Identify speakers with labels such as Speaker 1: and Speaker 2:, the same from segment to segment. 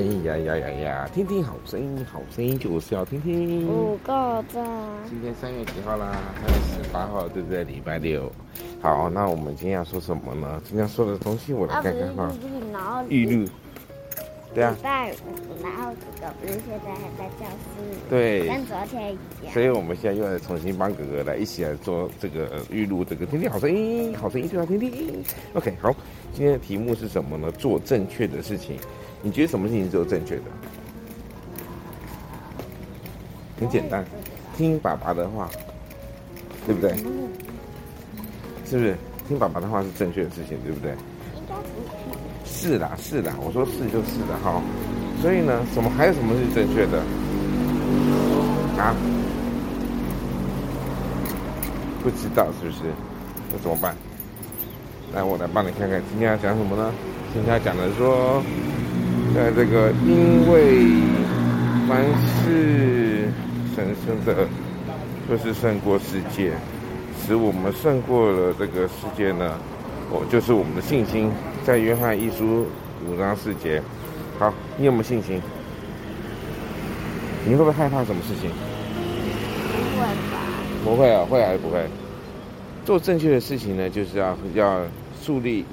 Speaker 1: 呀呀呀呀！听听好声音，好声音就是要听听。
Speaker 2: 五个赞。
Speaker 1: 今天三月几号啦？三月十八号，对不对？礼拜六。好，那我们今天要说什么呢？今天要说的东西，我来看看哈。预录。对啊。礼拜五，然后哥哥不是现在还在教室？对。跟昨天一样。所以我们现在又来重新帮哥哥来一起来做这个预录，这个听听好声音，好声音就要听听。OK，好。今天的题目是什么呢？做正确的事情。你觉得什么事情是做正确的？很简单，听爸爸的话，对不对？是不是？听爸爸的话是正确的事情，对不对？应该不是。是啦，是啦，我说是就是的哈。所以呢，什么还有什么是正确的？啊？不知道是不是？那怎么办？来，我来帮你看看，今天要讲什么呢？今天要讲的说。在这个因为凡事神圣的，就是胜过世界，使我们胜过了这个世界呢。我就是我们的信心，在约翰一书五章四节。好，你有没有信心？你会不会害怕什么事情？
Speaker 2: 不会吧？
Speaker 1: 不会啊，会还是不会？做正确的事情呢，就是要要树立。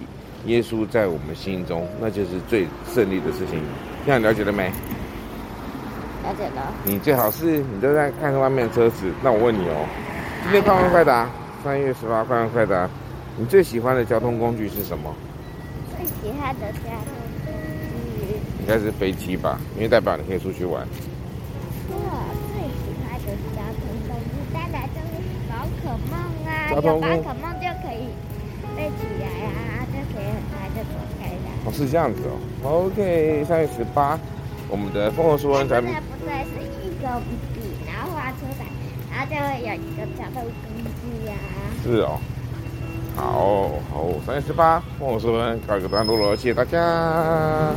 Speaker 1: 耶稣在我们心中，那就是最胜利的事情。这样了解了没？
Speaker 2: 了解了。
Speaker 1: 你最好是你都在看外面的车子。那我问你哦，今天快问快答，三月十八快问快答，你最喜欢的交通工具是什么？
Speaker 2: 最喜欢的交通工具
Speaker 1: 应该是飞机吧，因为代表你可以出去玩。
Speaker 2: 我最喜欢的交通工具当然就是宝可梦啊，有宝可梦就可以飞起来啊。
Speaker 1: 哦，是这样子哦。OK，三月十八，我们的丰禾硕恩在。不对，不对，是一个笔，然后画出来，然后就会有一个交通工具呀。是哦。好好，三十八，丰禾硕恩告一个段落了，谢谢大家。